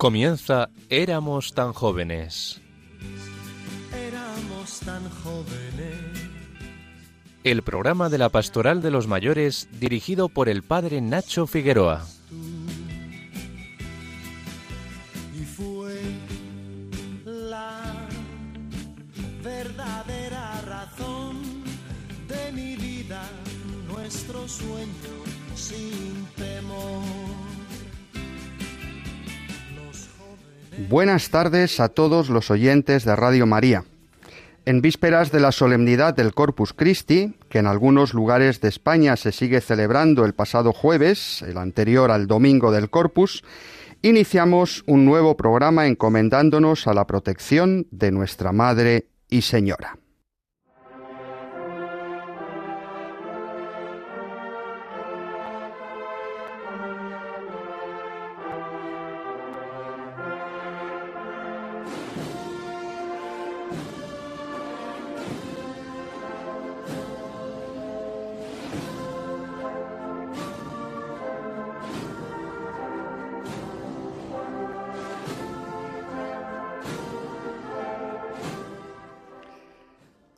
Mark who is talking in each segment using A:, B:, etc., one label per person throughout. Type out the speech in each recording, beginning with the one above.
A: Comienza Éramos tan jóvenes.
B: Éramos tan jóvenes.
A: El programa de la Pastoral de los Mayores dirigido por el padre Nacho Figueroa.
C: Buenas tardes a todos los oyentes de Radio María. En vísperas de la solemnidad del Corpus Christi, que en algunos lugares de España se sigue celebrando el pasado jueves, el anterior al domingo del Corpus, iniciamos un nuevo programa encomendándonos a la protección de nuestra Madre y Señora.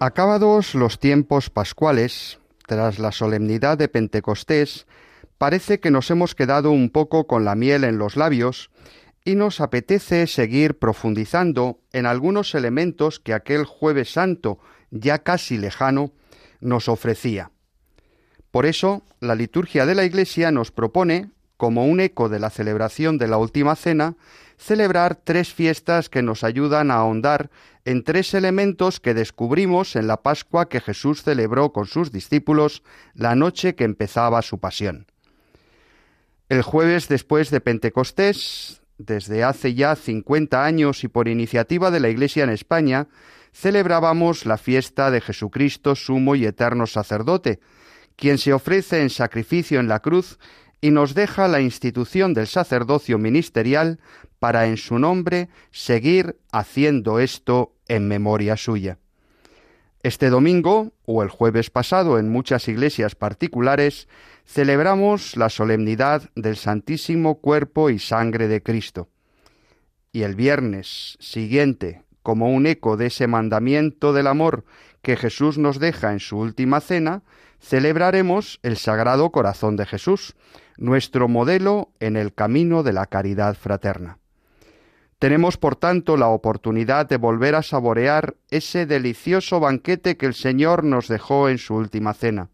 C: Acabados los tiempos pascuales, tras la solemnidad de Pentecostés, parece que nos hemos quedado un poco con la miel en los labios y nos apetece seguir profundizando en algunos elementos que aquel jueves santo, ya casi lejano, nos ofrecía. Por eso, la liturgia de la Iglesia nos propone, como un eco de la celebración de la Última Cena, celebrar tres fiestas que nos ayudan a ahondar en tres elementos que descubrimos en la Pascua que Jesús celebró con sus discípulos la noche que empezaba su pasión. El jueves después de Pentecostés, desde hace ya 50 años y por iniciativa de la Iglesia en España, celebrábamos la fiesta de Jesucristo, sumo y eterno sacerdote, quien se ofrece en sacrificio en la cruz y nos deja la institución del sacerdocio ministerial para en su nombre seguir haciendo esto en memoria suya. Este domingo, o el jueves pasado en muchas iglesias particulares, celebramos la solemnidad del Santísimo Cuerpo y Sangre de Cristo. Y el viernes siguiente, como un eco de ese mandamiento del amor que Jesús nos deja en su última cena, celebraremos el Sagrado Corazón de Jesús, nuestro modelo en el camino de la caridad fraterna. Tenemos, por tanto, la oportunidad de volver a saborear ese delicioso banquete que el Señor nos dejó en su última cena.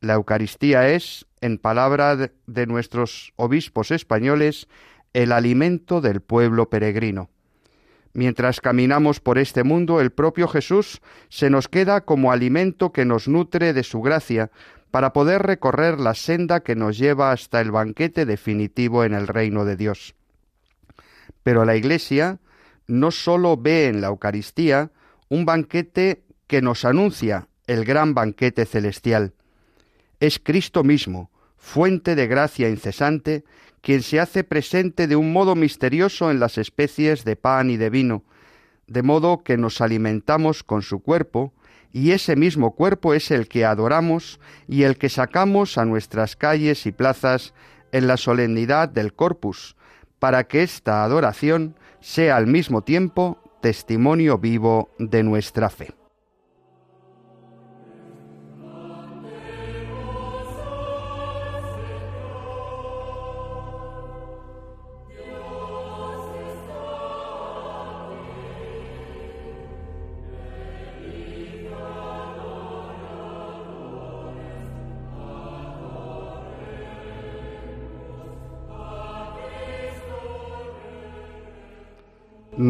C: La Eucaristía es, en palabra de nuestros obispos españoles, el alimento del pueblo peregrino. Mientras caminamos por este mundo, el propio Jesús se nos queda como alimento que nos nutre de su gracia, para poder recorrer la senda que nos lleva hasta el banquete definitivo en el reino de Dios. Pero la Iglesia no sólo ve en la Eucaristía un banquete que nos anuncia el gran banquete celestial. Es Cristo mismo, fuente de gracia incesante, quien se hace presente de un modo misterioso en las especies de pan y de vino, de modo que nos alimentamos con su cuerpo, y ese mismo cuerpo es el que adoramos y el que sacamos a nuestras calles y plazas en la solemnidad del corpus, para que esta adoración sea al mismo tiempo testimonio vivo de nuestra fe.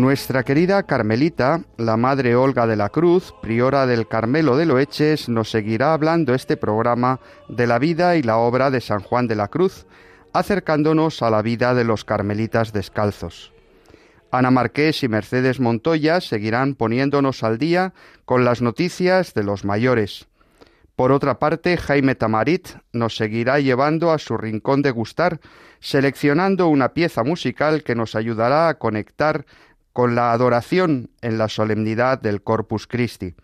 C: Nuestra querida Carmelita, la Madre Olga de la Cruz, priora del Carmelo de Loeches, nos seguirá hablando este programa de la vida y la obra de San Juan de la Cruz, acercándonos a la vida de los carmelitas descalzos. Ana Marqués y Mercedes Montoya seguirán poniéndonos al día con las noticias de los mayores. Por otra parte, Jaime Tamarit nos seguirá llevando a su rincón de gustar, seleccionando una pieza musical que nos ayudará a conectar con la adoración en la solemnidad del Corpus Christi.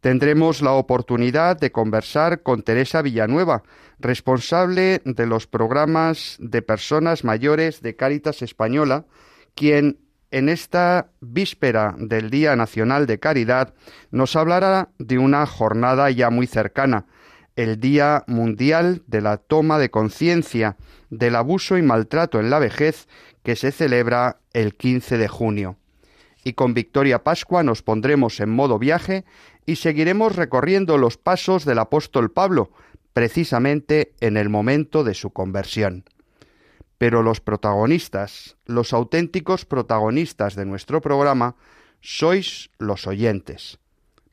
C: Tendremos la oportunidad de conversar con Teresa Villanueva, responsable de los programas de personas mayores de Cáritas Española, quien en esta víspera del Día Nacional de Caridad nos hablará de una jornada ya muy cercana, el Día Mundial de la Toma de Conciencia del Abuso y Maltrato en la Vejez, que se celebra el 15 de junio. Y con Victoria Pascua nos pondremos en modo viaje y seguiremos recorriendo los pasos del apóstol Pablo, precisamente en el momento de su conversión. Pero los protagonistas, los auténticos protagonistas de nuestro programa, sois los oyentes.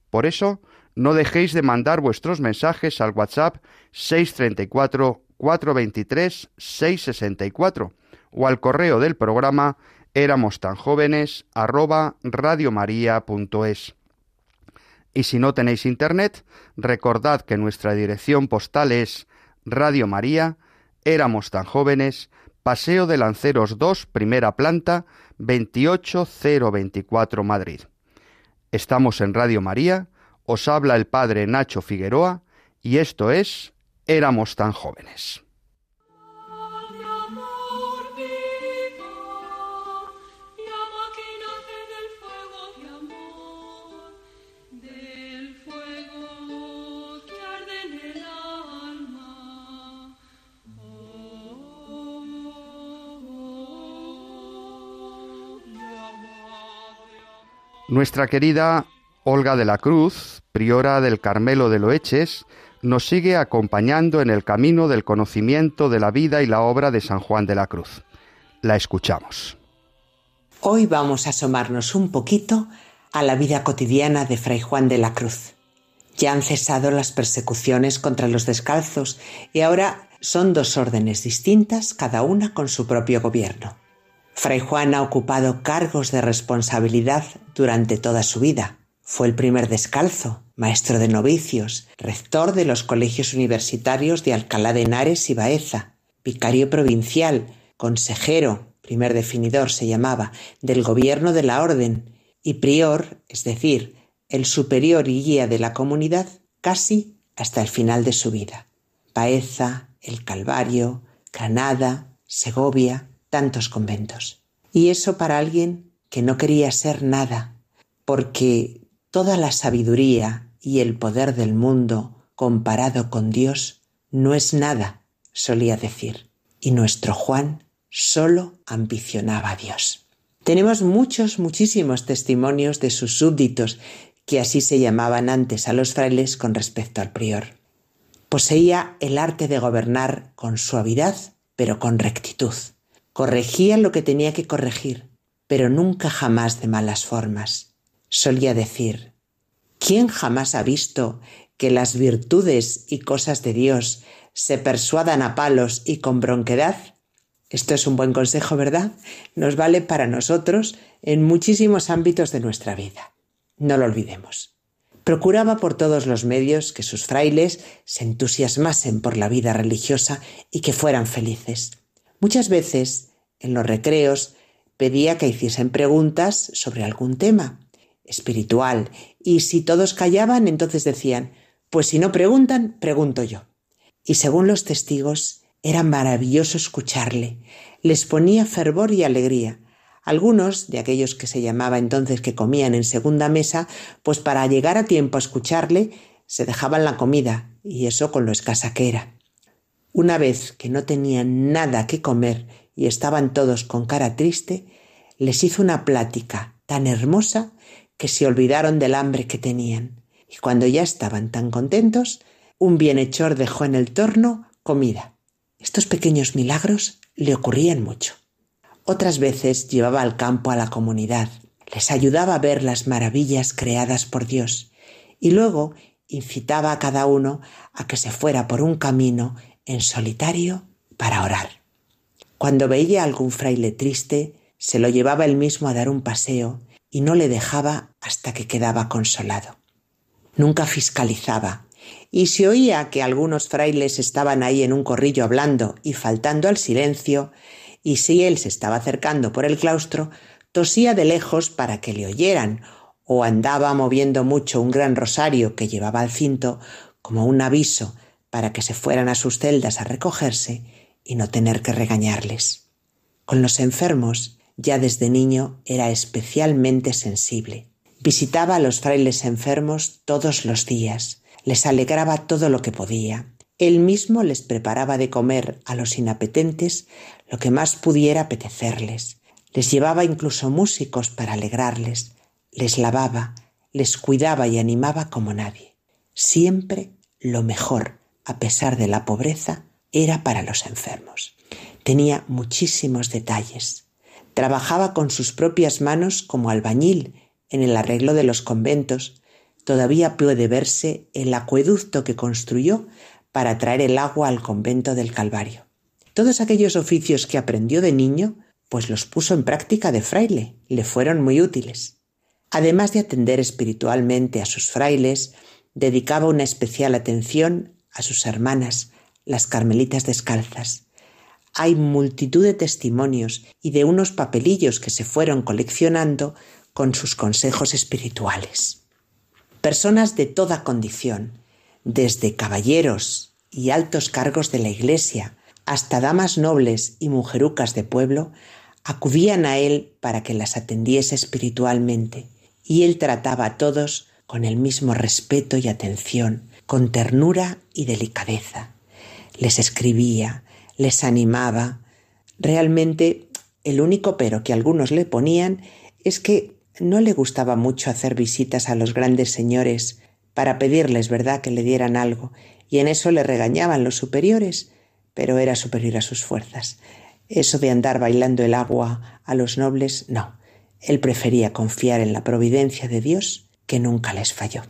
C: Por eso, no dejéis de mandar vuestros mensajes al WhatsApp 634 423 664 o al correo del programa éramos tan jóvenes arroba radiomaria.es. Y si no tenéis internet, recordad que nuestra dirección postal es Radio María, éramos tan jóvenes, Paseo de Lanceros 2, primera planta, 28024 Madrid. Estamos en Radio María, os habla el padre Nacho Figueroa y esto es Éramos tan jóvenes. Nuestra querida Olga de la Cruz, priora del Carmelo de Loeches, nos sigue acompañando en el camino del conocimiento de la vida y la obra de San Juan de la Cruz. La escuchamos.
D: Hoy vamos a asomarnos un poquito a la vida cotidiana de Fray Juan de la Cruz. Ya han cesado las persecuciones contra los descalzos y ahora son dos órdenes distintas, cada una con su propio gobierno. Fray Juan ha ocupado cargos de responsabilidad durante toda su vida. Fue el primer descalzo, maestro de novicios, rector de los colegios universitarios de Alcalá de Henares y Baeza, vicario provincial, consejero, primer definidor se llamaba, del gobierno de la orden, y prior, es decir, el superior y guía de la comunidad, casi hasta el final de su vida. Baeza, el Calvario, Granada, Segovia, tantos conventos. Y eso para alguien que no quería ser nada, porque toda la sabiduría y el poder del mundo comparado con Dios no es nada, solía decir. Y nuestro Juan solo ambicionaba a Dios. Tenemos muchos, muchísimos testimonios de sus súbditos, que así se llamaban antes a los frailes con respecto al prior. Poseía el arte de gobernar con suavidad, pero con rectitud. Corregía lo que tenía que corregir, pero nunca jamás de malas formas. Solía decir, ¿quién jamás ha visto que las virtudes y cosas de Dios se persuadan a palos y con bronquedad? Esto es un buen consejo, ¿verdad? Nos vale para nosotros en muchísimos ámbitos de nuestra vida. No lo olvidemos. Procuraba por todos los medios que sus frailes se entusiasmasen por la vida religiosa y que fueran felices. Muchas veces, en los recreos, pedía que hiciesen preguntas sobre algún tema espiritual, y si todos callaban, entonces decían, pues si no preguntan, pregunto yo. Y según los testigos, era maravilloso escucharle, les ponía fervor y alegría. Algunos, de aquellos que se llamaba entonces que comían en segunda mesa, pues para llegar a tiempo a escucharle, se dejaban la comida, y eso con lo escasa que era. Una vez que no tenían nada que comer y estaban todos con cara triste, les hizo una plática tan hermosa que se olvidaron del hambre que tenían. Y cuando ya estaban tan contentos, un bienhechor dejó en el torno comida. Estos pequeños milagros le ocurrían mucho. Otras veces llevaba al campo a la comunidad, les ayudaba a ver las maravillas creadas por Dios y luego incitaba a cada uno a que se fuera por un camino en solitario para orar. Cuando veía a algún fraile triste, se lo llevaba él mismo a dar un paseo y no le dejaba hasta que quedaba consolado. Nunca fiscalizaba, y si oía que algunos frailes estaban ahí en un corrillo hablando y faltando al silencio, y si él se estaba acercando por el claustro, tosía de lejos para que le oyeran, o andaba moviendo mucho un gran rosario que llevaba al cinto como un aviso para que se fueran a sus celdas a recogerse y no tener que regañarles. Con los enfermos, ya desde niño era especialmente sensible. Visitaba a los frailes enfermos todos los días, les alegraba todo lo que podía. Él mismo les preparaba de comer a los inapetentes lo que más pudiera apetecerles. Les llevaba incluso músicos para alegrarles, les lavaba, les cuidaba y animaba como nadie. Siempre lo mejor, a pesar de la pobreza, era para los enfermos. Tenía muchísimos detalles. Trabajaba con sus propias manos como albañil en el arreglo de los conventos. Todavía puede verse el acueducto que construyó para traer el agua al convento del Calvario. Todos aquellos oficios que aprendió de niño, pues los puso en práctica de fraile, le fueron muy útiles. Además de atender espiritualmente a sus frailes, dedicaba una especial atención a sus hermanas, las carmelitas descalzas. Hay multitud de testimonios y de unos papelillos que se fueron coleccionando con sus consejos espirituales. Personas de toda condición, desde caballeros y altos cargos de la Iglesia hasta damas nobles y mujerucas de pueblo, acudían a él para que las atendiese espiritualmente, y él trataba a todos con el mismo respeto y atención, con ternura y delicadeza les escribía, les animaba. Realmente el único pero que algunos le ponían es que no le gustaba mucho hacer visitas a los grandes señores para pedirles, ¿verdad?, que le dieran algo, y en eso le regañaban los superiores, pero era superior a sus fuerzas. Eso de andar bailando el agua a los nobles, no. Él prefería confiar en la providencia de Dios, que nunca les falló.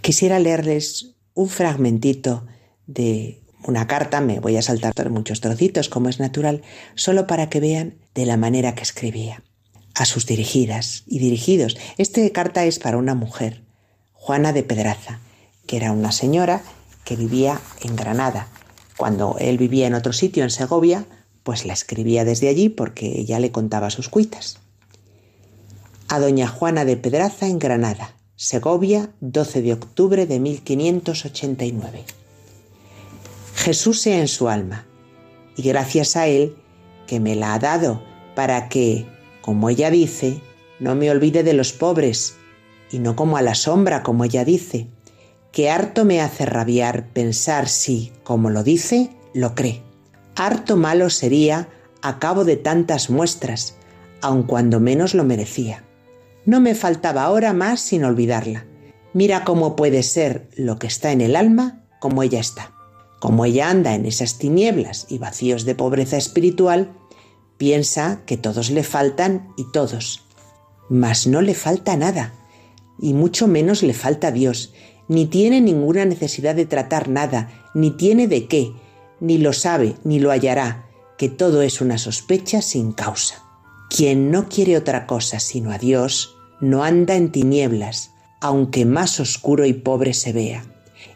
D: Quisiera leerles un fragmentito de una carta, me voy a saltar muchos trocitos como es natural, solo para que vean de la manera que escribía. A sus dirigidas y dirigidos. Esta carta es para una mujer, Juana de Pedraza, que era una señora que vivía en Granada. Cuando él vivía en otro sitio, en Segovia, pues la escribía desde allí porque ella le contaba sus cuitas. A doña Juana de Pedraza en Granada, Segovia, 12 de octubre de 1589. Jesús sea en su alma, y gracias a Él que me la ha dado para que, como ella dice, no me olvide de los pobres, y no como a la sombra, como ella dice, que harto me hace rabiar pensar si, como lo dice, lo cree. Harto malo sería a cabo de tantas muestras, aun cuando menos lo merecía. No me faltaba ahora más sin olvidarla. Mira cómo puede ser lo que está en el alma como ella está. Como ella anda en esas tinieblas y vacíos de pobreza espiritual, piensa que todos le faltan y todos. Mas no le falta nada, y mucho menos le falta Dios, ni tiene ninguna necesidad de tratar nada, ni tiene de qué, ni lo sabe, ni lo hallará, que todo es una sospecha sin causa. Quien no quiere otra cosa sino a Dios, no anda en tinieblas, aunque más oscuro y pobre se vea.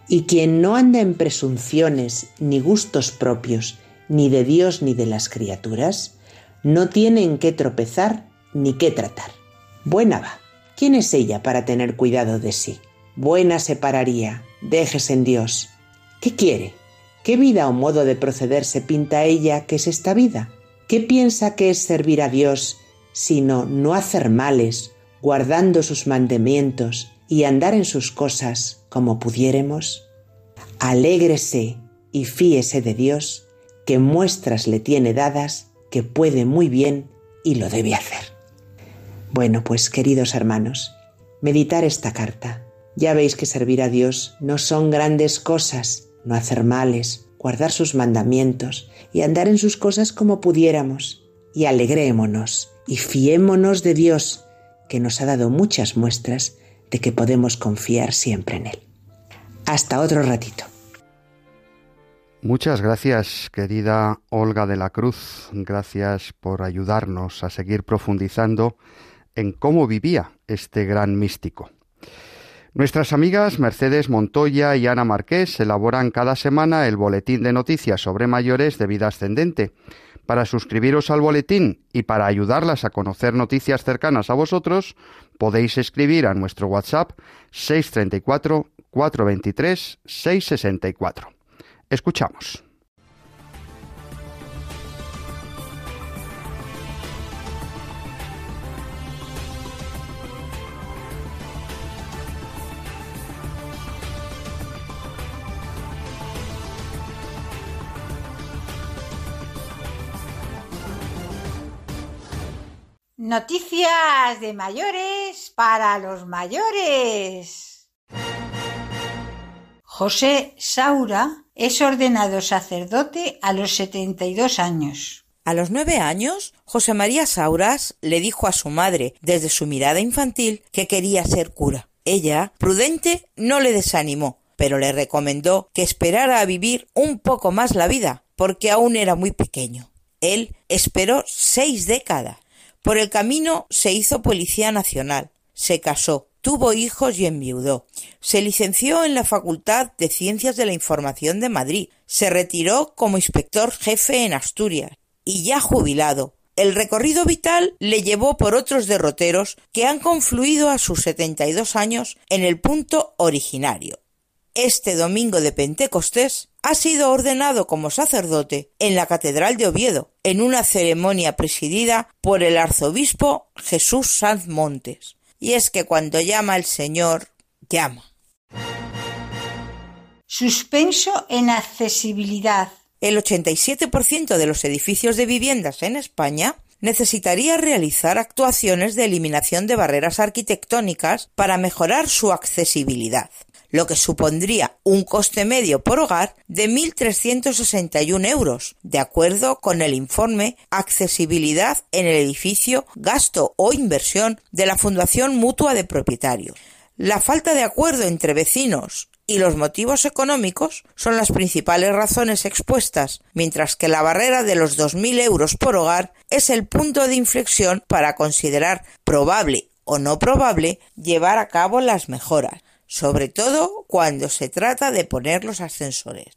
D: Y quien no anda en presunciones ni gustos propios, ni de Dios ni de las criaturas, no tiene en qué tropezar ni qué tratar. Buena va. ¿Quién es ella para tener cuidado de sí? Buena se pararía, dejes en Dios. ¿Qué quiere? ¿Qué vida o modo de proceder se pinta ella que es esta vida? ¿Qué piensa que es servir a Dios sino no hacer males, guardando sus mandamientos y andar en sus cosas como pudiéremos? Alégrese y fíese de Dios, que muestras le tiene dadas, que puede muy bien y lo debe hacer. Bueno, pues queridos hermanos, meditar esta carta. Ya veis que servir a Dios no son grandes cosas, no hacer males, guardar sus mandamientos y andar en sus cosas como pudiéramos. Y alegrémonos y fiémonos de Dios, que nos ha dado muchas muestras de que podemos confiar siempre en Él. Hasta otro ratito.
C: Muchas gracias, querida Olga de la Cruz. Gracias por ayudarnos a seguir profundizando en cómo vivía este gran místico. Nuestras amigas Mercedes Montoya y Ana Marqués elaboran cada semana el boletín de noticias sobre mayores de vida ascendente Para suscribiros al boletín y para ayudarlas a conocer noticias cercanas a vosotros, podéis escribir a nuestro WhatsApp 634 423 664. Escuchamos.
E: Noticias de mayores para los mayores. José Saura es ordenado sacerdote a los 72 años.
F: A los nueve años, José María Sauras le dijo a su madre, desde su mirada infantil, que quería ser cura. Ella, prudente, no le desanimó, pero le recomendó que esperara a vivir un poco más la vida, porque aún era muy pequeño. Él esperó seis décadas por el camino se hizo policía nacional, se casó, tuvo hijos y enviudó. Se licenció en la Facultad de Ciencias de la Información de Madrid. Se retiró como inspector jefe en Asturias. Y ya jubilado, el recorrido vital le llevó por otros derroteros que han confluido a sus setenta y dos años en el punto originario, este domingo de Pentecostés, ha sido ordenado como sacerdote en la Catedral de Oviedo, en una ceremonia presidida por el arzobispo Jesús Sanz Montes. Y es que cuando llama el Señor, llama.
E: Suspenso en accesibilidad.
F: El 87% de los edificios de viviendas en España necesitaría realizar actuaciones de eliminación de barreras arquitectónicas para mejorar su accesibilidad lo que supondría un coste medio por hogar de 1.361 euros, de acuerdo con el informe Accesibilidad en el edificio, gasto o inversión de la Fundación Mutua de Propietarios. La falta de acuerdo entre vecinos y los motivos económicos son las principales razones expuestas, mientras que la barrera de los 2.000 euros por hogar es el punto de inflexión para considerar probable o no probable llevar a cabo las mejoras sobre todo cuando se trata de poner los ascensores.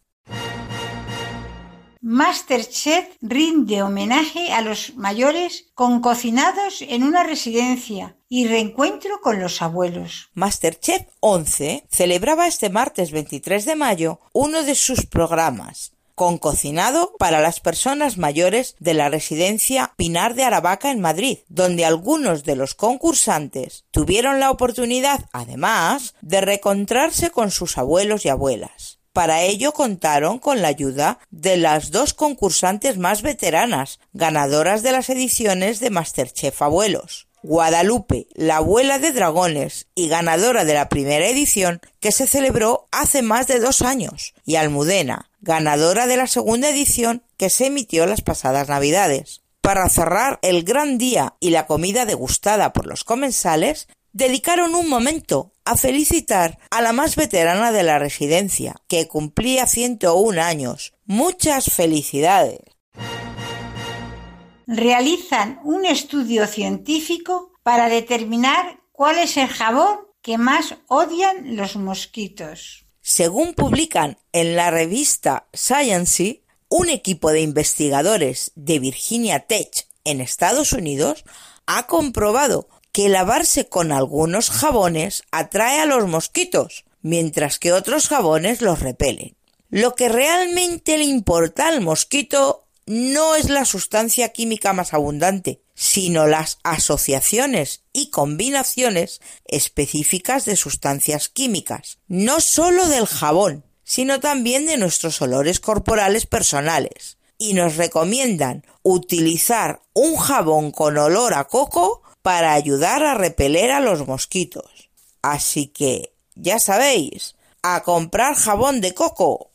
E: Masterchef rinde homenaje a los mayores con cocinados en una residencia y reencuentro con los abuelos.
F: Masterchef 11 celebraba este martes 23 de mayo uno de sus programas, con cocinado para las personas mayores de la residencia Pinar de Aravaca en Madrid, donde algunos de los concursantes tuvieron la oportunidad, además, de recontrarse con sus abuelos y abuelas. Para ello contaron con la ayuda de las dos concursantes más veteranas, ganadoras de las ediciones de Masterchef Abuelos. Guadalupe, la abuela de dragones y ganadora de la primera edición que se celebró hace más de dos años, y Almudena, ganadora de la segunda edición que se emitió las pasadas navidades. Para cerrar el gran día y la comida degustada por los comensales, dedicaron un momento a felicitar a la más veterana de la residencia, que cumplía 101 años. Muchas felicidades
E: realizan un estudio científico para determinar cuál es el jabón que más odian los mosquitos.
F: Según publican en la revista Science, un equipo de investigadores de Virginia Tech en Estados Unidos ha comprobado que lavarse con algunos jabones atrae a los mosquitos, mientras que otros jabones los repelen. Lo que realmente le importa al mosquito no es la sustancia química más abundante, sino las asociaciones y combinaciones específicas de sustancias químicas, no sólo del jabón, sino también de nuestros olores corporales personales. Y nos recomiendan utilizar un jabón con olor a coco para ayudar a repeler a los mosquitos. Así que, ya sabéis, a comprar jabón de coco.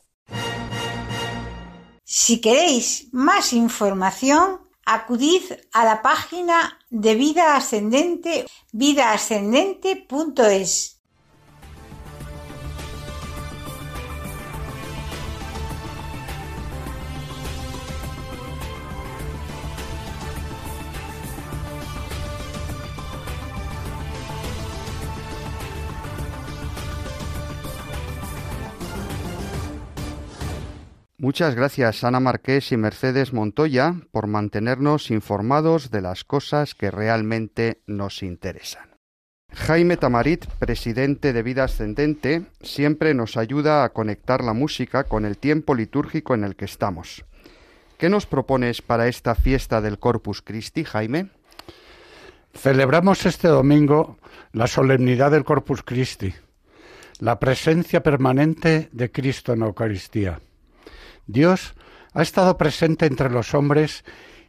E: Si queréis más información, acudid a la página de Vida Ascendente, vidaascendente.es.
C: Muchas gracias Ana Marqués y Mercedes Montoya por mantenernos informados de las cosas que realmente nos interesan. Jaime Tamarit, presidente de Vida Ascendente, siempre nos ayuda a conectar la música con el tiempo litúrgico en el que estamos. ¿Qué nos propones para esta fiesta del Corpus Christi, Jaime?
G: Celebramos este domingo la solemnidad del Corpus Christi, la presencia permanente de Cristo en Eucaristía. Dios ha estado presente entre los hombres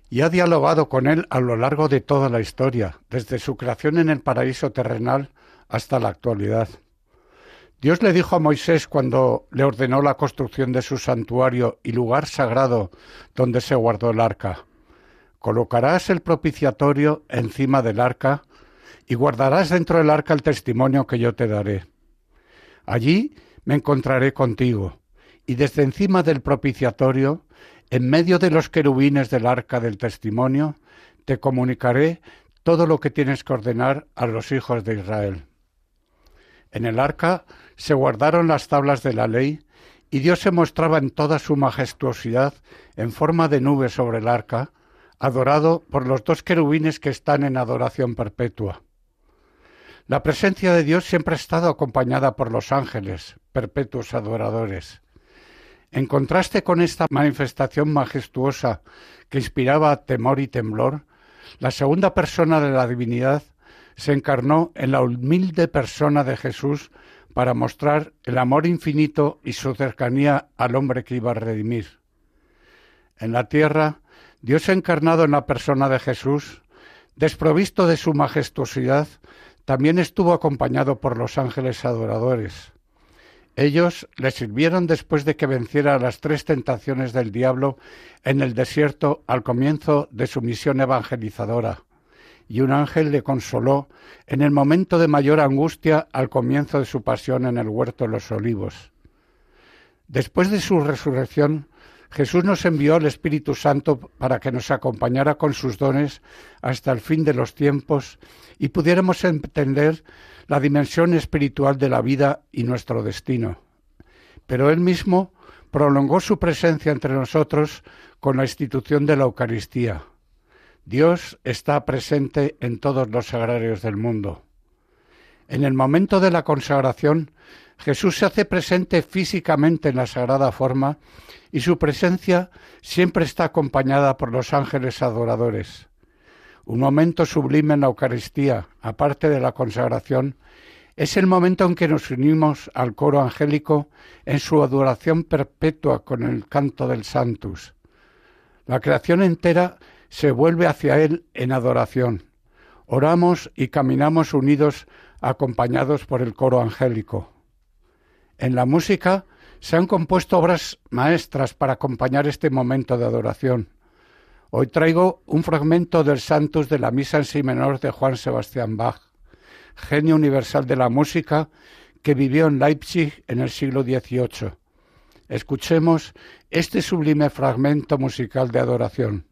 G: y ha dialogado con él a lo largo de toda la historia, desde su creación en el paraíso terrenal hasta la actualidad. Dios le dijo a Moisés cuando le ordenó la construcción de su santuario y lugar sagrado donde se guardó el arca. Colocarás el propiciatorio encima del arca y guardarás dentro del arca el testimonio que yo te daré. Allí me encontraré contigo y desde encima del propiciatorio, en medio de los querubines del arca del testimonio, te comunicaré todo lo que tienes que ordenar a los hijos de Israel. En el arca se guardaron las tablas de la ley, y Dios se mostraba en toda su majestuosidad en forma de nube sobre el arca, adorado por los dos querubines que están en adoración perpetua. La presencia de Dios siempre ha estado acompañada por los ángeles, perpetuos adoradores. En contraste con esta manifestación majestuosa que inspiraba temor y temblor, la segunda persona de la divinidad se encarnó en la humilde persona de Jesús para mostrar el amor infinito y su cercanía al hombre que iba a redimir. En la tierra, Dios encarnado en la persona de Jesús, desprovisto de su majestuosidad, también estuvo acompañado por los ángeles adoradores. Ellos le sirvieron después de que venciera las tres tentaciones del diablo en el desierto al comienzo de su misión evangelizadora, y un ángel le consoló en el momento de mayor angustia al comienzo de su pasión en el huerto de los olivos. Después de su resurrección, Jesús nos envió el Espíritu Santo para que nos acompañara con sus dones hasta el fin de los tiempos y pudiéramos entender la dimensión espiritual de la vida y nuestro destino. Pero Él mismo prolongó su presencia entre nosotros con la institución de la Eucaristía. Dios está presente en todos los sagrarios del mundo. En el momento de la consagración, Jesús se hace presente físicamente en la sagrada forma y su presencia siempre está acompañada por los ángeles adoradores. Un momento sublime en la Eucaristía, aparte de la consagración, es el momento en que nos unimos al coro angélico en su adoración perpetua con el canto del Santus. La creación entera se vuelve hacia Él en adoración. Oramos y caminamos unidos acompañados por el coro angélico. En la música se han compuesto obras maestras para acompañar este momento de adoración. Hoy traigo un fragmento del Santos de la Misa en Si menor de Juan Sebastián Bach, genio universal de la música que vivió en Leipzig en el siglo XVIII. Escuchemos este sublime fragmento musical de adoración.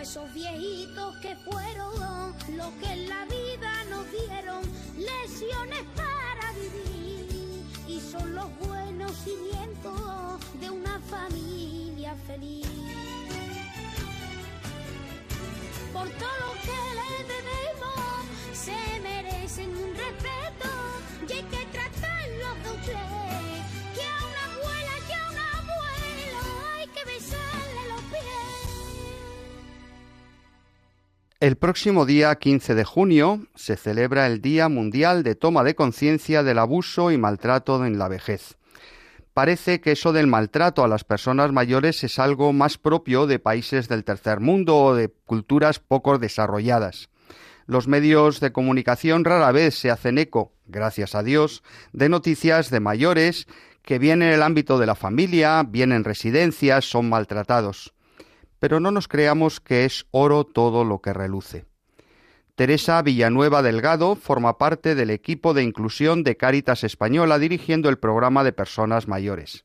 H: Esos viejitos que fueron lo que en la vida nos dieron, lesiones para vivir. Y son los buenos cimientos de una familia feliz.
C: El próximo día 15 de junio se celebra el Día Mundial de Toma de Conciencia del Abuso y Maltrato en la Vejez parece que eso del maltrato a las personas mayores es algo más propio de países del tercer mundo o de culturas poco desarrolladas. Los medios de comunicación rara vez se hacen eco, gracias a Dios, de noticias de mayores que bien en el ámbito de la familia, bien en residencias, son maltratados. Pero no nos creamos que es oro todo lo que reluce. Teresa Villanueva Delgado forma parte del equipo de inclusión de Cáritas Española dirigiendo el programa de personas mayores.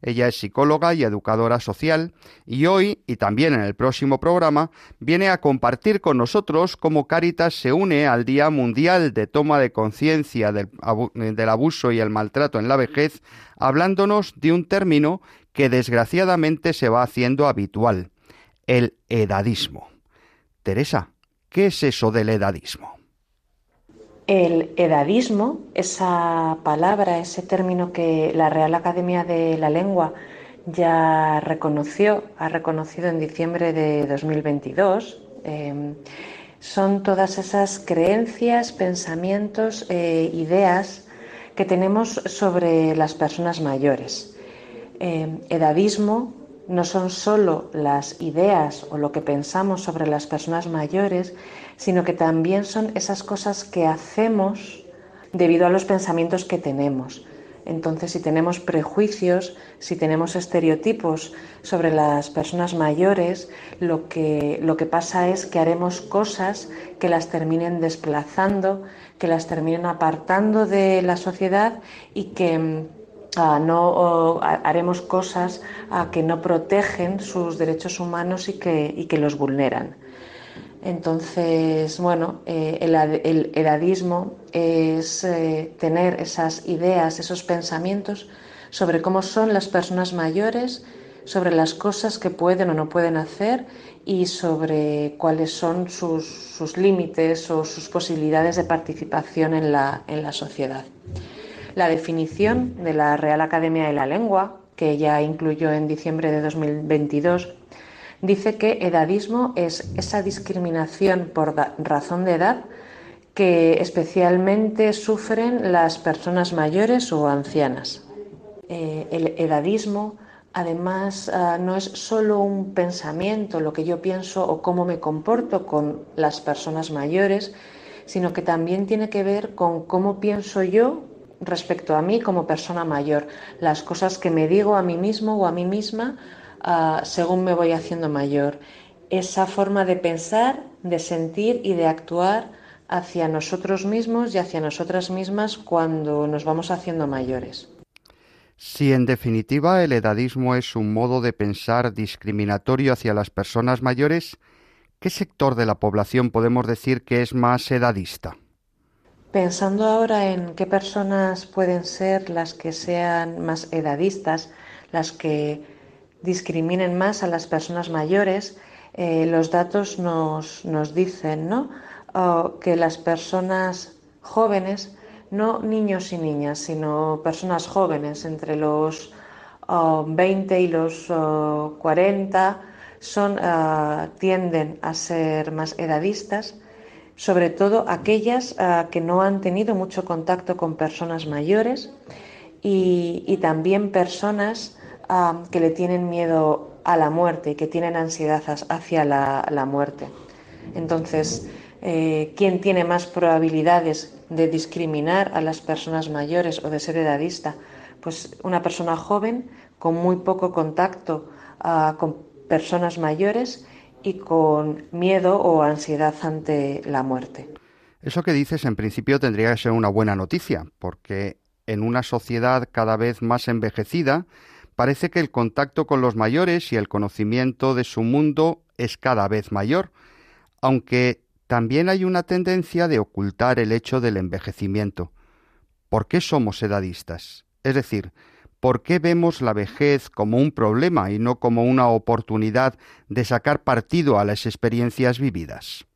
C: Ella es psicóloga y educadora social y hoy, y también en el próximo programa, viene a compartir con nosotros cómo Cáritas se une al Día Mundial de Toma de Conciencia del, del, Abuso y el Maltrato en la Vejez, hablándonos de un término que desgraciadamente se va haciendo habitual, el edadismo. Teresa, ¿Qué es eso del edadismo?
I: El edadismo, esa palabra, ese término que la Real Academia de la Lengua ya reconoció, ha reconocido en diciembre de 2022, em, son todas esas creencias, pensamientos, e ideas que tenemos sobre las personas mayores. Em, edadismo no son solo las ideas o lo que pensamos sobre las personas mayores, sino que también son esas cosas que hacemos debido a los pensamientos que tenemos. Entonces, si tenemos prejuicios, si tenemos estereotipos sobre las personas mayores, lo que, lo que pasa es que haremos cosas que las terminen desplazando, que las terminen apartando de la sociedad y que no haremos cosas que no protegen sus derechos humanos y que, los vulneran. Entonces, bueno, eh, el, edadismo es eh, tener esas ideas, esos pensamientos sobre cómo son las personas mayores, sobre las cosas que pueden o no pueden hacer y sobre cuáles son sus, límites o sus posibilidades de participación en la sociedad. La definición de la Real Academia de la Lengua, que ya incluyó en diciembre de 2022, dice que edadismo es esa discriminación por razón de edad que especialmente sufren las personas mayores o ancianas. Eh, el edadismo, además, ah, no es solo un pensamiento, lo que yo pienso o cómo me comporto con las personas mayores, sino que también tiene que ver con cómo pienso yo respecto a mí como persona mayor, las cosas que me digo a mí mismo o a mí misma uh, según me voy haciendo mayor, esa forma de pensar, de sentir y de actuar hacia nosotros mismos y hacia nosotras mismas cuando nos vamos haciendo mayores.
C: Si en definitiva el edadismo es un modo de pensar discriminatorio hacia las personas mayores, ¿qué sector de la población podemos decir que es más edadista?
I: Pensando ahora en qué personas pueden ser las que sean más edadistas, las que discriminen más a las personas mayores, eh, los datos nos, dicen ¿no? Que las personas jóvenes, no niños y niñas, sino personas jóvenes entre los 20 oh, y los 40, son, ah, tienden a ser más edadistas sobre todo aquellas ah, que no han tenido mucho contacto con personas mayores y, también personas ah, que le tienen miedo a la muerte y que tienen ansiedad hacia la, muerte. Entonces, eh, ¿quién tiene más probabilidades de discriminar a las personas mayores o de ser edadista? Pues una persona joven con muy poco contacto ah, con personas mayores y con miedo o ansiedad ante la muerte.
C: Eso que dices en principio tendría que ser una buena noticia, porque en una sociedad cada vez más envejecida, parece que el contacto con los mayores y el conocimiento de su mundo es cada vez mayor, aunque también hay una tendencia de ocultar el hecho del envejecimiento. ¿Por qué somos edadistas? Es decir, ¿por qué vemos la vejez como un problema y no como una oportunidad de sacar partido a las experiencias vividas?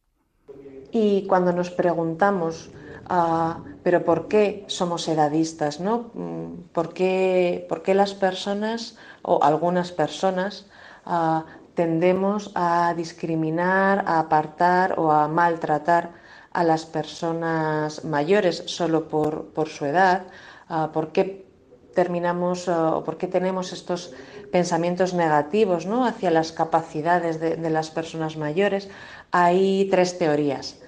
I: Y cuando nos preguntamos, uh, ¿pero por qué somos edadistas? ¿no? Mm, ¿Por, qué, ¿Por qué las personas o algunas personas uh, tendemos a discriminar, a apartar o a maltratar a las personas mayores solo por, su edad? Uh, ¿Por qué terminamos o por qué tenemos estos pensamientos negativos ¿no? hacia las capacidades de, las personas mayores? Hay tres teorías.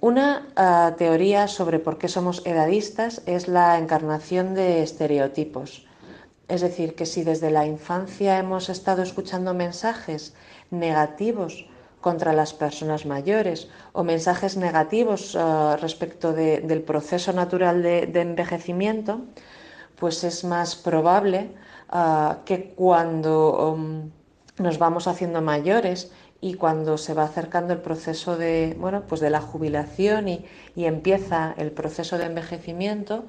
I: Una uh, teoría sobre por qué somos edadistas es la encarnación de estereotipos. Es decir, que si desde la infancia hemos estado escuchando mensajes negativos contra las personas mayores o mensajes negativos uh, respecto de, del proceso natural de, envejecimiento, pues es más probable uh, que cuando um, nos vamos haciendo mayores y cuando se va acercando el proceso de, bueno, pues de la jubilación y, y empieza el proceso de envejecimiento,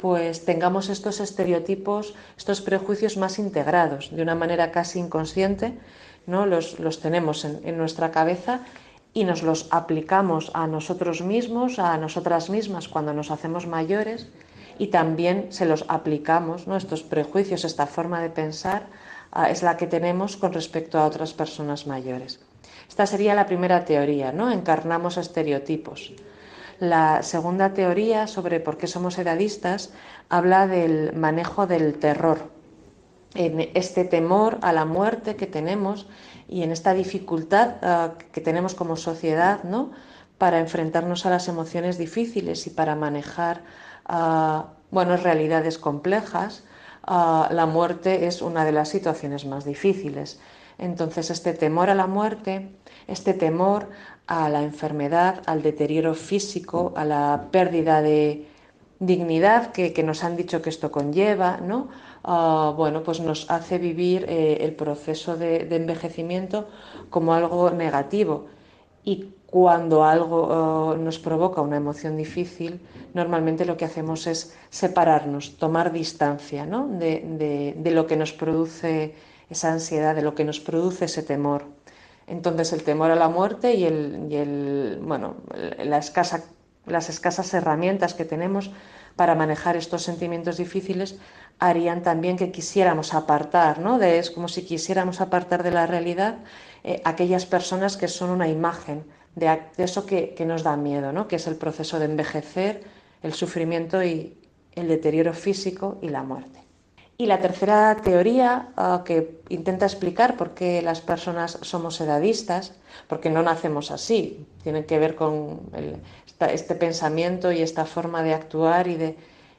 I: pues tengamos estos estereotipos, estos prejuicios más integrados, de una manera casi inconsciente, ¿no? los, los tenemos en, en, nuestra cabeza y nos los aplicamos a nosotros mismos, a nosotras mismas cuando nos hacemos mayores y también se los aplicamos, ¿no? estos prejuicios, esta forma de pensar, uh, es la que tenemos con respecto a otras personas mayores. Esta sería la primera teoría, ¿no? Encarnamos estereotipos. La segunda teoría sobre por qué somos edadistas habla del manejo del terror, en este temor a la muerte que tenemos y en esta dificultad uh, que tenemos como sociedad, ¿no? Para enfrentarnos a las emociones difíciles y para manejar uh, realidades complejas. Uh, la muerte es una de las situaciones más difíciles. Entonces, este temor a la muerte, este temor a la enfermedad, al deterioro físico, a la pérdida de dignidad que, que nos han dicho que esto conlleva, ¿no? Uh, bueno, pues nos hace vivir eh, el proceso de, de, envejecimiento como algo negativo. Y cuando algo uh, nos provoca una emoción difícil, normalmente lo que hacemos es separarnos, tomar distancia ¿no? de, de, lo que nos produce esa ansiedad, de lo que nos produce ese temor. Entonces el temor a la muerte y, el, y el, bueno, las escasas herramientas que tenemos para manejar estos sentimientos difíciles harían también que quisiéramos apartar, ¿no? De, es como si quisiéramos apartar de la realidad eh, aquellas personas que son una imagen de, de eso que, que, nos da miedo, ¿no? Que es el proceso de envejecer, el sufrimiento y el deterioro físico y la muerte. Y la tercera teoría uh, que intenta explicar por qué las personas somos edadistas, porque no nacemos así, tiene que ver con el, esta, este pensamiento y esta forma de actuar y de,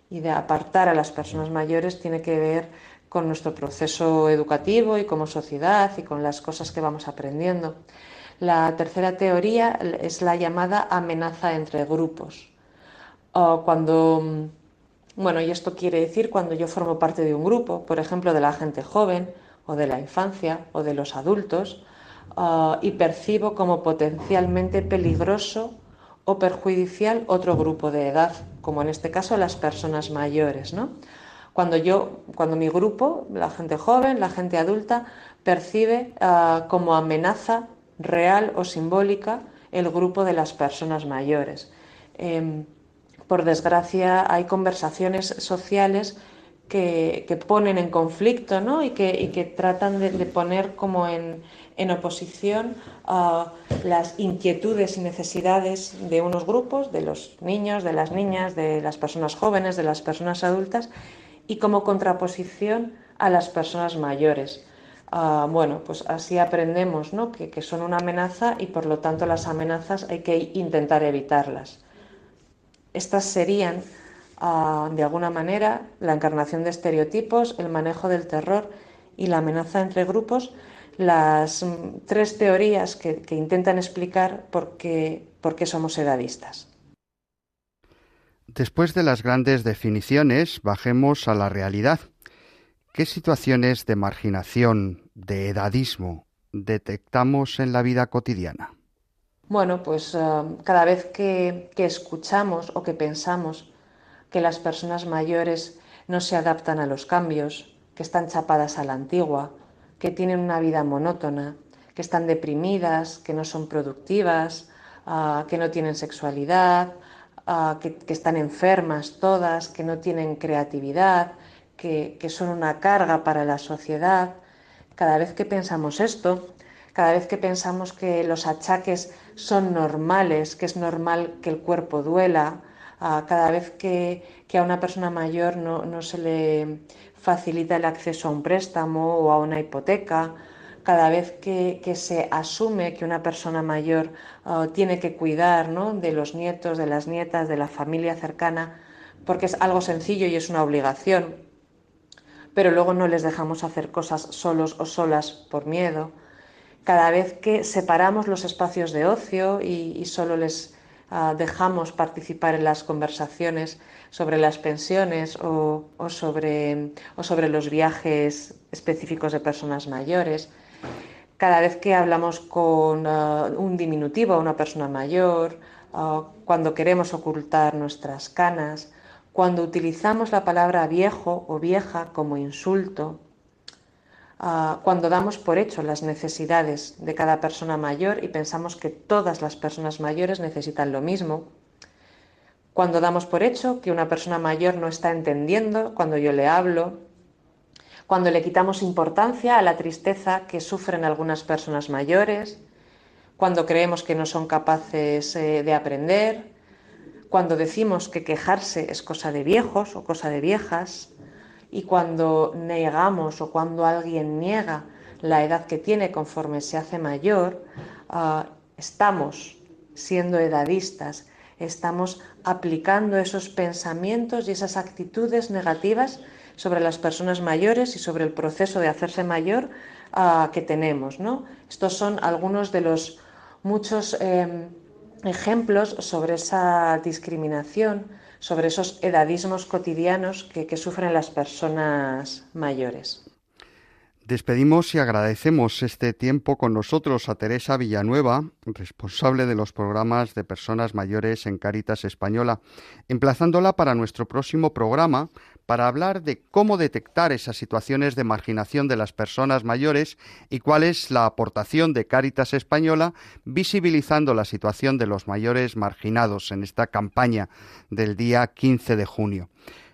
I: y de apartar a las personas mayores, tiene que ver con nuestro proceso educativo y como sociedad y con las cosas que vamos aprendiendo. La tercera teoría es la llamada amenaza entre grupos. Cuando bueno, y esto quiere decir cuando yo formo parte de un grupo, por ejemplo, de la gente joven o de la infancia o de los adultos, uh, y percibo como potencialmente peligroso o perjudicial otro grupo de edad, como en este caso las personas mayores, ¿no? Cuando yo, cuando mi grupo, la gente joven, la gente adulta, percibe uh, como amenaza real o simbólica el grupo de las personas mayores. Eh, por desgracia, hay conversaciones sociales que, que ponen en conflicto ¿no? y, que, y, que, tratan de, de poner como en, en oposición uh, las inquietudes y necesidades de unos grupos, de los niños, de las niñas, de las personas jóvenes, de las personas adultas, y como contraposición a las personas mayores. Uh, bueno, pues así aprendemos ¿no? que, que son una amenaza y por lo tanto las amenazas hay que intentar evitarlas. Estas serían, uh, de alguna manera, la encarnación de estereotipos, el manejo del terror y la amenaza entre grupos las mm, tres teorías que, que intentan explicar por qué, por qué somos edadistas.
C: Después de las grandes definiciones, bajemos a la realidad. ¿Qué situaciones de marginación, de edadismo, detectamos en la vida cotidiana?
I: Bueno, pues uh, cada vez que, que escuchamos o que pensamos que las personas mayores no se adaptan a los cambios, que están chapadas a la antigua, que tienen una vida monótona, que están deprimidas, que no son productivas, uh, que no tienen sexualidad, uh, que, que, están enfermas todas, que no tienen creatividad, que, que son una carga para la sociedad. Cada vez que pensamos esto, cada vez que pensamos que los achaques son normales, que es normal que el cuerpo duela, uh, cada vez que, que, a una persona mayor no, no, se le facilita el acceso a un préstamo o a una hipoteca, cada vez que, se asume que una persona mayor uh, tiene que cuidar ¿no? de los nietos, de las nietas, de la familia cercana, porque es algo sencillo y es una obligación, pero luego no les dejamos hacer cosas solos o solas por miedo. Cada vez que separamos los espacios de ocio y solo les uh, dejamos participar en las conversaciones sobre las pensiones o, o, sobre, o sobre los viajes específicos de personas mayores, cada vez que hablamos con uh, un diminutivo a una persona mayor, uh, cuando queremos ocultar nuestras canas, cuando utilizamos la palabra viejo o vieja como insulto, uh, cuando damos por hecho las necesidades de cada persona mayor y pensamos que todas las personas mayores necesitan lo mismo, cuando damos por hecho que una persona mayor no está entendiendo cuando yo le hablo, cuando le quitamos importancia a la tristeza que sufren algunas personas mayores, cuando creemos que no son capaces eh, de aprender, cuando decimos que quejarse es cosa de viejos o cosa de viejas, y cuando negamos o cuando alguien niega la edad que tiene conforme se hace mayor, uh, estamos siendo edadistas, estamos aplicando esos pensamientos y esas actitudes negativas sobre las personas mayores y sobre el proceso de hacerse mayor uh, que tenemos. ¿no? Estos son algunos de los muchos eh, ejemplos sobre esa discriminación, sobre esos edadismos cotidianos que, sufren las personas mayores.
C: Despedimos y agradecemos este tiempo con nosotros a Teresa Villanueva, responsable de los programas de personas mayores en Cáritas Española, emplazándola para nuestro próximo programa para hablar de cómo detectar esas situaciones de marginación de las personas mayores y cuál es la aportación de Cáritas Española visibilizando la situación de los mayores marginados en esta campaña del día 15 de junio.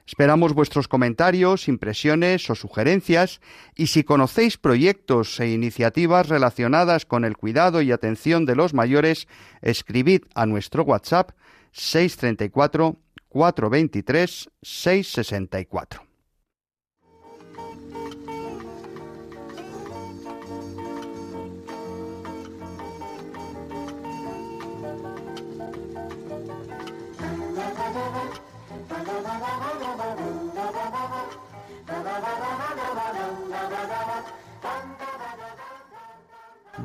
C: Esperamos vuestros comentarios, impresiones o sugerencias y si conocéis proyectos e iniciativas relacionadas con el cuidado y atención de los mayores, escribid a nuestro WhatsApp 634 423 664.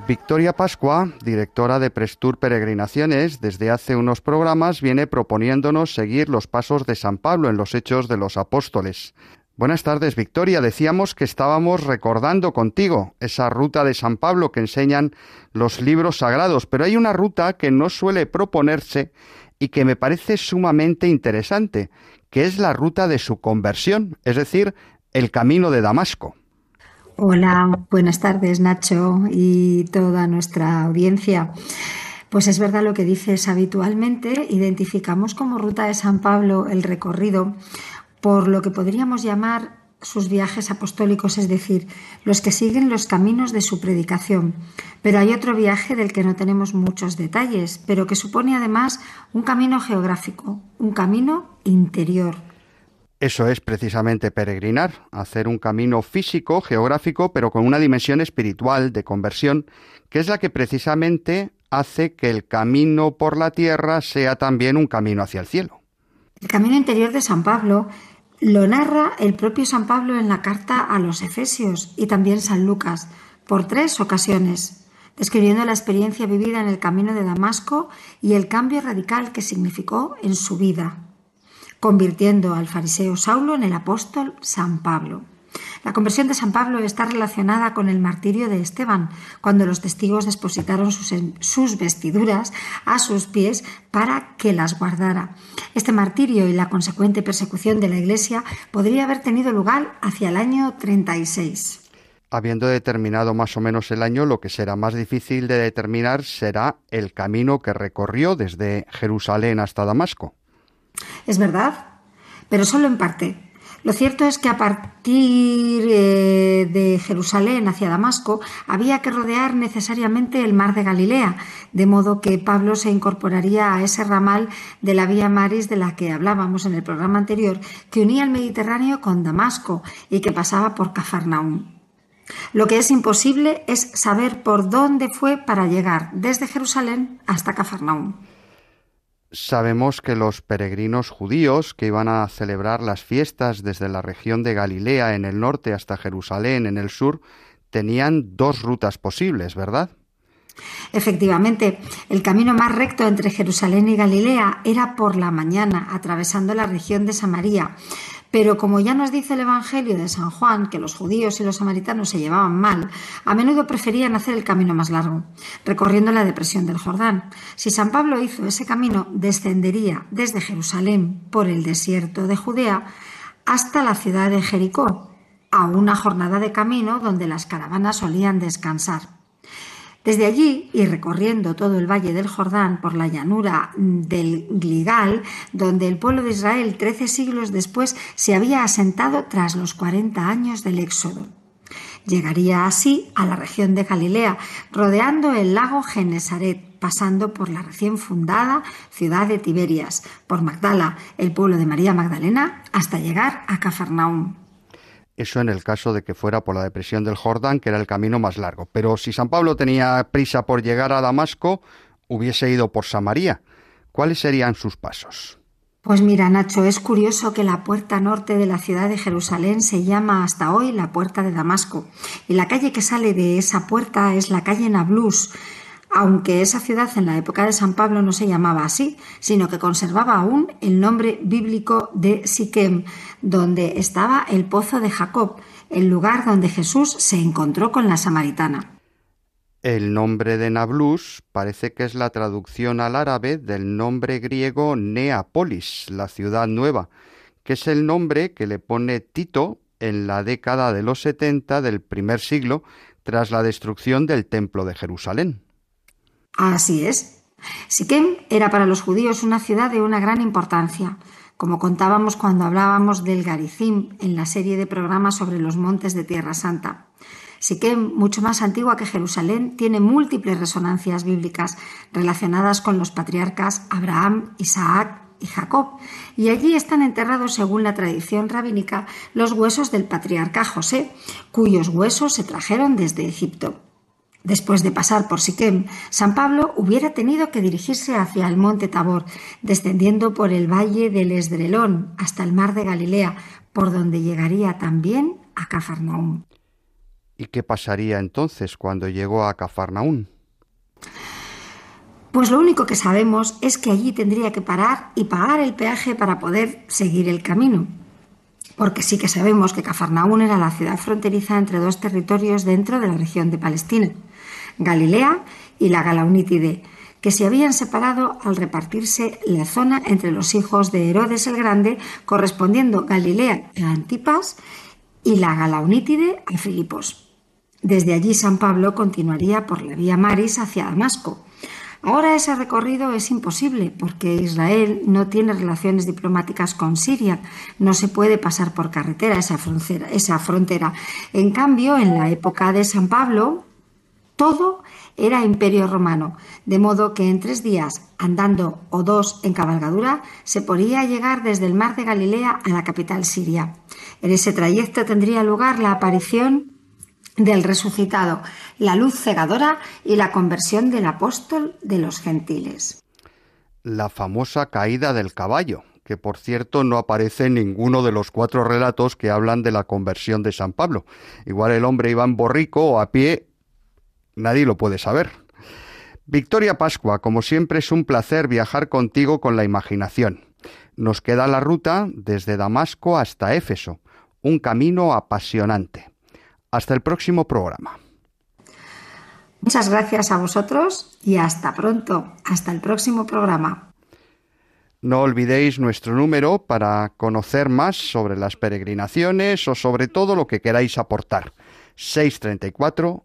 C: Victoria Pascua, directora de Prestur Peregrinaciones, desde hace unos programas viene proponiéndonos seguir los pasos de San Pablo en los Hechos de los Apóstoles. Buenas tardes, Victoria. Decíamos que estábamos recordando contigo esa ruta de San Pablo que enseñan los libros sagrados, pero hay una ruta que no suele proponerse y que me parece sumamente interesante, que es la ruta de su conversión, es decir, el camino de Damasco.
J: Hola, buenas tardes Nacho y toda nuestra audiencia. Pues es verdad lo que dices habitualmente, identificamos como ruta de San Pablo el recorrido por lo que podríamos llamar sus viajes apostólicos, es decir, los que siguen los caminos de su predicación. Pero hay otro viaje del que no tenemos muchos detalles, pero que supone además un camino geográfico, un camino interior,
C: eso es precisamente peregrinar, hacer un camino físico, geográfico, pero con una dimensión espiritual de conversión, que es la que precisamente hace que el camino por la tierra sea también un camino hacia el cielo.
J: El camino interior de San Pablo lo narra el propio San Pablo en la carta a los Efesios y también San Lucas, por tres ocasiones, describiendo la experiencia vivida en el camino de Damasco y el cambio radical que significó en su vida, convirtiendo al fariseo Saulo en el apóstol San Pablo. La conversión de San Pablo está relacionada con el martirio de Esteban, cuando los testigos depositaron sus, sus, vestiduras a sus pies para que las guardara. Este martirio y la consecuente persecución de la Iglesia podría haber tenido lugar hacia el año 36.
C: Habiendo determinado más o menos el año, lo que será más difícil de determinar será el camino que recorrió desde Jerusalén hasta Damasco.
J: Es verdad, pero solo en parte. Lo cierto es que a partir eh, de Jerusalén hacia Damasco había que rodear necesariamente el mar de Galilea, de modo que Pablo se incorporaría a ese ramal de la vía Maris de la que hablábamos en el programa anterior, que unía el Mediterráneo con Damasco y que pasaba por Cafarnaúm. Lo que es imposible es saber por dónde fue para llegar desde Jerusalén hasta Cafarnaúm.
C: Sabemos que los peregrinos judíos que iban a celebrar las fiestas desde la región de Galilea en el norte hasta Jerusalén en el sur tenían dos rutas posibles, ¿verdad?
J: Efectivamente, el camino más recto entre Jerusalén y Galilea era por la mañana, atravesando la región de Samaria. Pero como ya nos dice el Evangelio de San Juan, que los judíos y los samaritanos se llevaban mal, a menudo preferían hacer el camino más largo, recorriendo la depresión del Jordán. Si San Pablo hizo ese camino, descendería desde Jerusalén por el desierto de Judea hasta la ciudad de Jericó, a una jornada de camino donde las caravanas solían descansar. Desde allí y recorriendo todo el valle del Jordán por la llanura del Gligal, donde el pueblo de Israel trece siglos después se había asentado tras los 40 años del Éxodo. Llegaría así a la región de Galilea, rodeando el lago Genesaret, pasando por la recién fundada ciudad de Tiberias, por Magdala, el pueblo de María Magdalena, hasta llegar a Cafarnaúm.
C: Eso en el caso de que fuera por la depresión del Jordán, que era el camino más largo. Pero si San Pablo tenía prisa por llegar a Damasco, hubiese ido por Samaria. ¿Cuáles serían sus pasos?
J: Pues mira, Nacho, es curioso que la puerta norte de la ciudad de Jerusalén se llama hasta hoy la puerta de Damasco. Y la calle que sale de esa puerta es la calle Nablus, aunque esa ciudad en la época de San Pablo no se llamaba así, sino que conservaba aún el nombre bíblico de Siquem, donde estaba el pozo de Jacob, el lugar donde Jesús se encontró con la samaritana.
C: El nombre de Nablus parece que es la traducción al árabe del nombre griego Neapolis, la ciudad nueva, que es el nombre que le pone Tito en la década de los 70 del primer siglo tras la destrucción del templo de Jerusalén.
J: Así es. Siquem era para los judíos una ciudad de una gran importancia, como contábamos cuando hablábamos del Garizim en la serie de programas sobre los montes de Tierra Santa. Siquem, mucho más antigua que Jerusalén, tiene múltiples resonancias bíblicas relacionadas con los patriarcas Abraham, Isaac y Jacob, y allí están enterrados, según la tradición rabínica, los huesos del patriarca José, cuyos huesos se trajeron desde Egipto. Después de pasar por Siquem, San Pablo hubiera tenido que dirigirse hacia el monte Tabor, descendiendo por el valle del Esdrelón hasta el mar de Galilea, por donde llegaría también a Cafarnaúm.
C: ¿Y qué pasaría entonces cuando llegó a Cafarnaúm?
J: Pues lo único que sabemos es que allí tendría que parar y pagar el peaje para poder seguir el camino. Porque sí que sabemos que Cafarnaún era la ciudad fronteriza entre dos territorios dentro de la región de Palestina. Galilea y la Galaunítide, que se habían separado al repartirse la zona entre los hijos de Herodes el Grande, correspondiendo Galilea a Antipas y la Galaunítide a Filipos. Desde allí San Pablo continuaría por la vía Maris hacia Damasco. Ahora ese recorrido es imposible porque Israel no tiene relaciones diplomáticas con Siria, no se puede pasar por carretera esa frontera. Esa frontera. En cambio, en la época de San Pablo, todo era imperio romano, de modo que en tres días, andando o dos en cabalgadura, se podía llegar desde el mar de Galilea a la capital siria. En ese trayecto tendría lugar la aparición del resucitado, la luz cegadora y la conversión del apóstol de los gentiles.
C: La famosa caída del caballo, que por cierto no aparece en ninguno de los cuatro relatos que hablan de la conversión de San Pablo. Igual el hombre iba en borrico o a pie nadie lo puede saber. Victoria Pascua, como siempre es un placer viajar contigo con la imaginación. Nos queda la ruta desde Damasco hasta Éfeso, un camino apasionante. Hasta el próximo programa.
J: Muchas gracias a vosotros y hasta pronto. Hasta el próximo programa.
C: No olvidéis nuestro número para conocer más sobre las peregrinaciones o sobre todo lo que queráis aportar. 634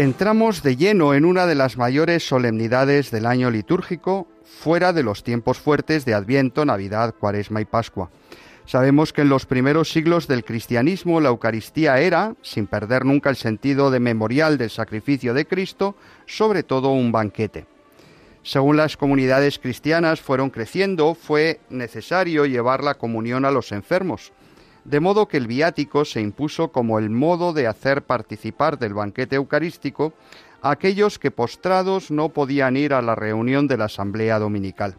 C: Entramos de lleno en una de las mayores solemnidades del año litúrgico, fuera de los tiempos fuertes de Adviento, Navidad, Cuaresma y Pascua. Sabemos que en los primeros siglos del cristianismo la Eucaristía era, sin perder nunca el sentido de memorial del sacrificio de Cristo, sobre todo un banquete. Según las comunidades cristianas fueron creciendo, fue necesario llevar la comunión a los enfermos de modo que el viático se impuso como el modo de hacer participar del banquete eucarístico a aquellos que postrados no podían ir a la reunión de la asamblea dominical.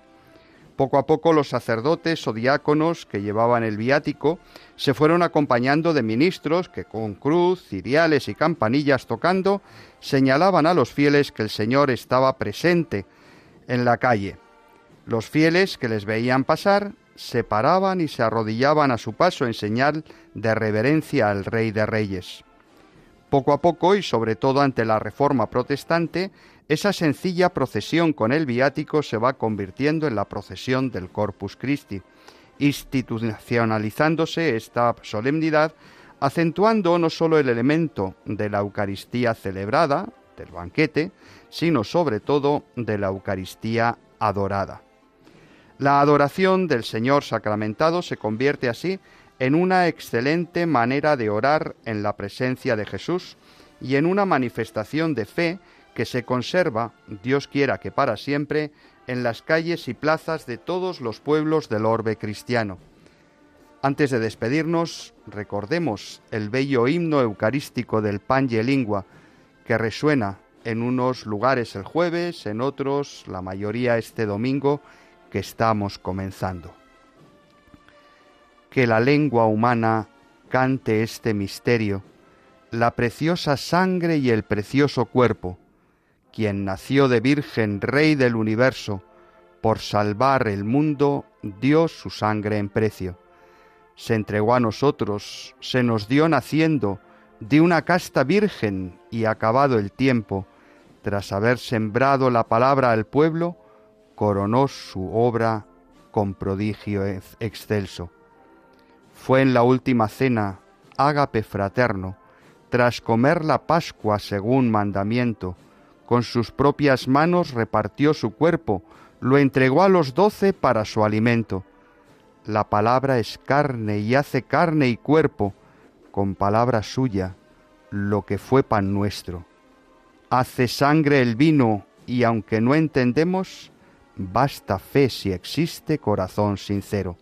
C: Poco a poco los sacerdotes o diáconos que llevaban el viático se fueron acompañando de ministros que con cruz, ciriales y campanillas tocando señalaban a los fieles que el Señor estaba presente en la calle. Los fieles que les veían pasar se paraban y se arrodillaban a su paso en señal de reverencia al Rey de Reyes. Poco a poco, y sobre todo ante la Reforma protestante, esa sencilla procesión con el viático se va convirtiendo en la procesión del Corpus Christi, institucionalizándose esta solemnidad, acentuando no sólo el elemento de la Eucaristía celebrada, del banquete, sino sobre todo de la Eucaristía adorada. La adoración del Señor sacramentado se convierte así en una excelente manera de orar en la presencia de Jesús y en una manifestación de fe que se conserva, Dios quiera que para siempre, en las calles y plazas de todos los pueblos del orbe cristiano. Antes de despedirnos, recordemos el bello himno eucarístico del pan y lingua, que resuena en unos lugares el jueves, en otros, la mayoría este domingo, que estamos comenzando. Que la lengua humana cante este misterio, la preciosa sangre y el precioso cuerpo, quien nació de Virgen Rey del universo, por salvar el mundo dio su sangre en precio. Se entregó a nosotros, se nos dio naciendo de una casta virgen y acabado el tiempo, tras haber sembrado la palabra al pueblo, coronó su obra con prodigio excelso. Fue en la última cena, ágape fraterno, tras comer la Pascua según mandamiento, con sus propias manos repartió su cuerpo, lo entregó a los doce para su alimento. La palabra es carne y hace carne y cuerpo, con palabra suya, lo que fue pan nuestro. Hace sangre el vino, y aunque no entendemos, basta fe si existe corazón sincero.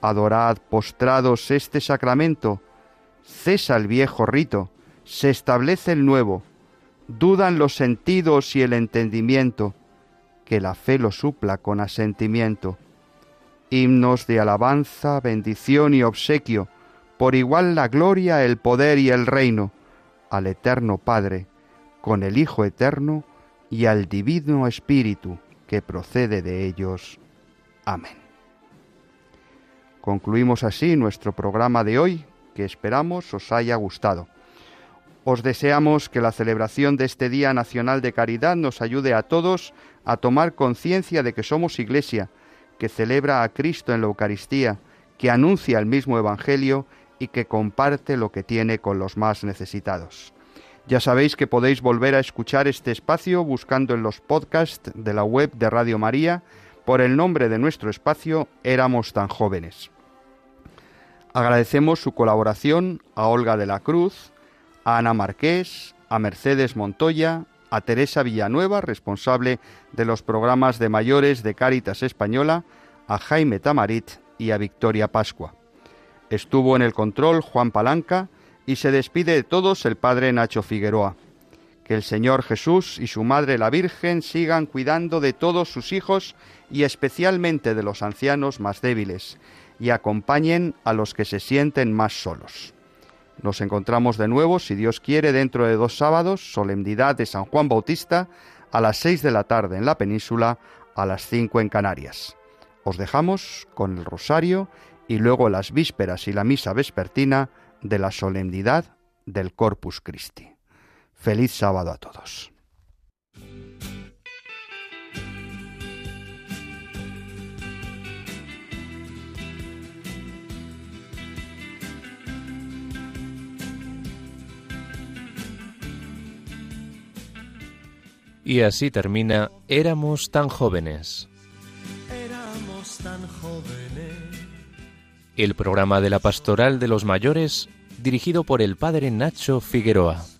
C: Adorad postrados este sacramento, cesa el viejo rito, se establece el nuevo, dudan los sentidos y el entendimiento, que la fe lo supla con asentimiento. Himnos de alabanza, bendición y obsequio, por igual la gloria, el poder y el reino, al eterno Padre, con el Hijo eterno y al Divino Espíritu, que procede de ellos. Amén. Concluimos así nuestro programa de hoy, que esperamos os haya gustado. Os deseamos que la celebración de este Día Nacional de Caridad nos ayude a todos a tomar conciencia de que somos Iglesia, que celebra a Cristo en la Eucaristía, que anuncia el mismo Evangelio y que comparte lo que tiene con los más necesitados. Ya sabéis que podéis volver a escuchar este espacio buscando en los podcasts de la web de Radio María por el nombre de nuestro espacio Éramos tan jóvenes. Agradecemos su colaboración a Olga de la Cruz, a Ana Marqués, a Mercedes Montoya, a Teresa Villanueva, responsable de los programas de mayores de Cáritas Española, a Jaime Tamarit y a Victoria Pascua. Estuvo en el control Juan Palanca y se despide de todos el padre Nacho Figueroa. Que el Señor Jesús y su Madre la Virgen sigan cuidando de todos sus hijos y especialmente de los ancianos más débiles, y acompañen a los que se sienten más solos. Nos encontramos de nuevo, si Dios quiere, dentro de dos sábados, solemnidad de San Juan Bautista, a las seis de la tarde en la península, a las cinco en Canarias. Os dejamos con el rosario y luego las vísperas y la misa vespertina de la solemnidad del Corpus Christi. Feliz sábado a todos.
A: Y así termina Éramos tan jóvenes.
B: Éramos tan jóvenes.
A: El programa de la Pastoral de los Mayores dirigido por el padre Nacho Figueroa.